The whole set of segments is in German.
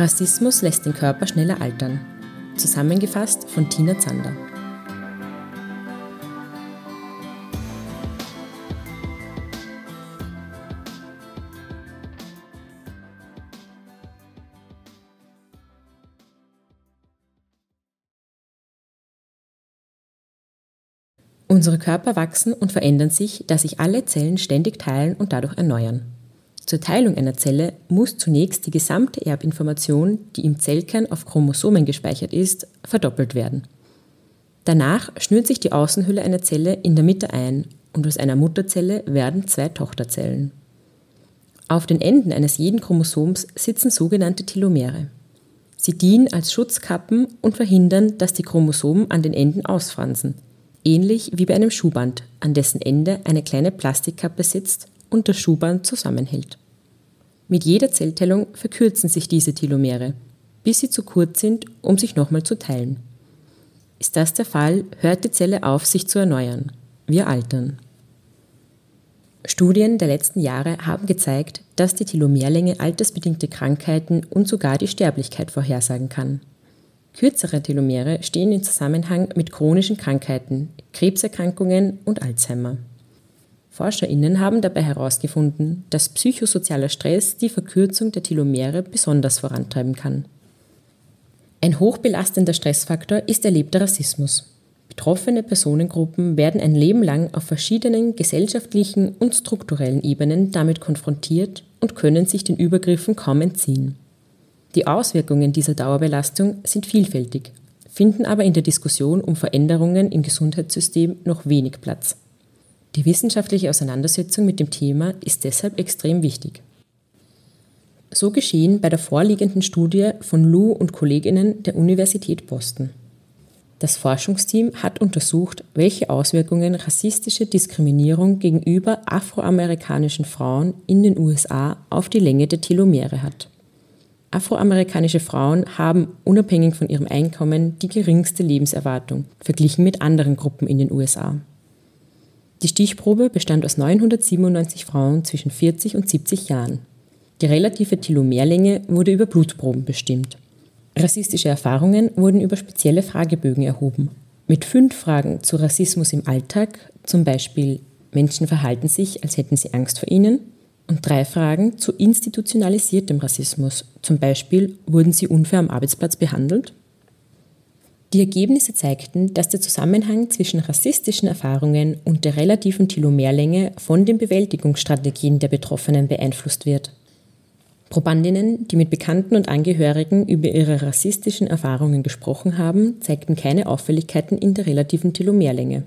Rassismus lässt den Körper schneller altern. Zusammengefasst von Tina Zander. Unsere Körper wachsen und verändern sich, da sich alle Zellen ständig teilen und dadurch erneuern. Zur Teilung einer Zelle muss zunächst die gesamte Erbinformation, die im Zellkern auf Chromosomen gespeichert ist, verdoppelt werden. Danach schnürt sich die Außenhülle einer Zelle in der Mitte ein und aus einer Mutterzelle werden zwei Tochterzellen. Auf den Enden eines jeden Chromosoms sitzen sogenannte Telomere. Sie dienen als Schutzkappen und verhindern, dass die Chromosomen an den Enden ausfransen, ähnlich wie bei einem Schuhband, an dessen Ende eine kleine Plastikkappe sitzt und das Schuhband zusammenhält. Mit jeder Zellteilung verkürzen sich diese Telomere, bis sie zu kurz sind, um sich nochmal zu teilen. Ist das der Fall, hört die Zelle auf, sich zu erneuern. Wir altern. Studien der letzten Jahre haben gezeigt, dass die Telomerlänge altersbedingte Krankheiten und sogar die Sterblichkeit vorhersagen kann. Kürzere Telomere stehen im Zusammenhang mit chronischen Krankheiten, Krebserkrankungen und Alzheimer. ForscherInnen haben dabei herausgefunden, dass psychosozialer Stress die Verkürzung der Telomere besonders vorantreiben kann. Ein hochbelastender Stressfaktor ist erlebter Rassismus. Betroffene Personengruppen werden ein Leben lang auf verschiedenen gesellschaftlichen und strukturellen Ebenen damit konfrontiert und können sich den Übergriffen kaum entziehen. Die Auswirkungen dieser Dauerbelastung sind vielfältig, finden aber in der Diskussion um Veränderungen im Gesundheitssystem noch wenig Platz. Die wissenschaftliche Auseinandersetzung mit dem Thema ist deshalb extrem wichtig. So geschehen bei der vorliegenden Studie von Lu und Kolleginnen der Universität Boston. Das Forschungsteam hat untersucht, welche Auswirkungen rassistische Diskriminierung gegenüber afroamerikanischen Frauen in den USA auf die Länge der Telomere hat. Afroamerikanische Frauen haben unabhängig von ihrem Einkommen die geringste Lebenserwartung verglichen mit anderen Gruppen in den USA. Die Stichprobe bestand aus 997 Frauen zwischen 40 und 70 Jahren. Die relative Telomerlänge wurde über Blutproben bestimmt. Rassistische Erfahrungen wurden über spezielle Fragebögen erhoben. Mit fünf Fragen zu Rassismus im Alltag, zum Beispiel Menschen verhalten sich, als hätten sie Angst vor ihnen, und drei Fragen zu institutionalisiertem Rassismus, zum Beispiel wurden sie unfair am Arbeitsplatz behandelt die Ergebnisse zeigten, dass der Zusammenhang zwischen rassistischen Erfahrungen und der relativen Telomerlänge von den Bewältigungsstrategien der Betroffenen beeinflusst wird. Probandinnen, die mit Bekannten und Angehörigen über ihre rassistischen Erfahrungen gesprochen haben, zeigten keine Auffälligkeiten in der relativen Telomerlänge.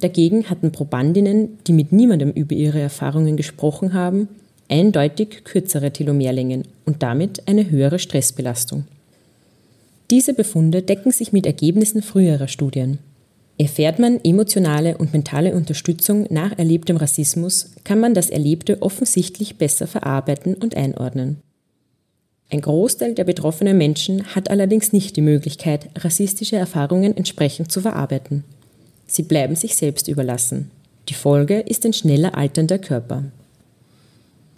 Dagegen hatten Probandinnen, die mit niemandem über ihre Erfahrungen gesprochen haben, eindeutig kürzere Telomerlängen und damit eine höhere Stressbelastung. Diese Befunde decken sich mit Ergebnissen früherer Studien. Erfährt man emotionale und mentale Unterstützung nach erlebtem Rassismus, kann man das Erlebte offensichtlich besser verarbeiten und einordnen. Ein Großteil der betroffenen Menschen hat allerdings nicht die Möglichkeit, rassistische Erfahrungen entsprechend zu verarbeiten. Sie bleiben sich selbst überlassen. Die Folge ist ein schneller alternder Körper.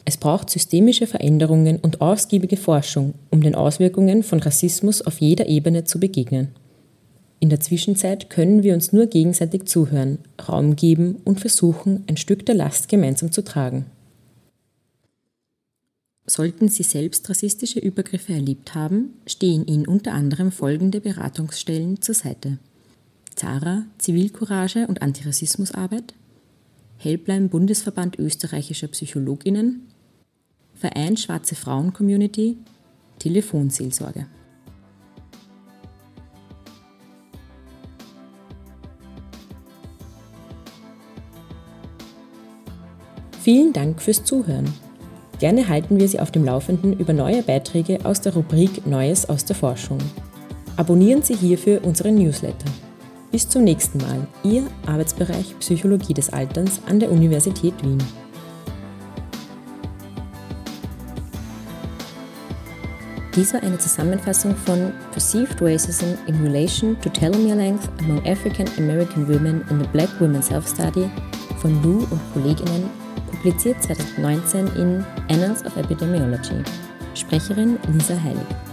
Es braucht systemische Veränderungen und ausgiebige Forschung, um den Auswirkungen von Rassismus auf jeder Ebene zu begegnen. In der Zwischenzeit können wir uns nur gegenseitig zuhören, Raum geben und versuchen, ein Stück der Last gemeinsam zu tragen. Sollten Sie selbst rassistische Übergriffe erlebt haben, stehen Ihnen unter anderem folgende Beratungsstellen zur Seite. Zara, Zivilcourage und Antirassismusarbeit, Helpline Bundesverband österreichischer Psychologinnen Verein Schwarze Frauen Community, Telefonseelsorge. Vielen Dank fürs Zuhören. Gerne halten wir Sie auf dem Laufenden über neue Beiträge aus der Rubrik Neues aus der Forschung. Abonnieren Sie hierfür unseren Newsletter. Bis zum nächsten Mal, Ihr Arbeitsbereich Psychologie des Alterns an der Universität Wien. Dies war eine Zusammenfassung von Perceived Racism in Relation to Telomere Length Among African American Women in the Black Women Self-Study von Lu und Kolleginnen, publiziert 2019 in Annals of Epidemiology. Sprecherin Lisa Heilig.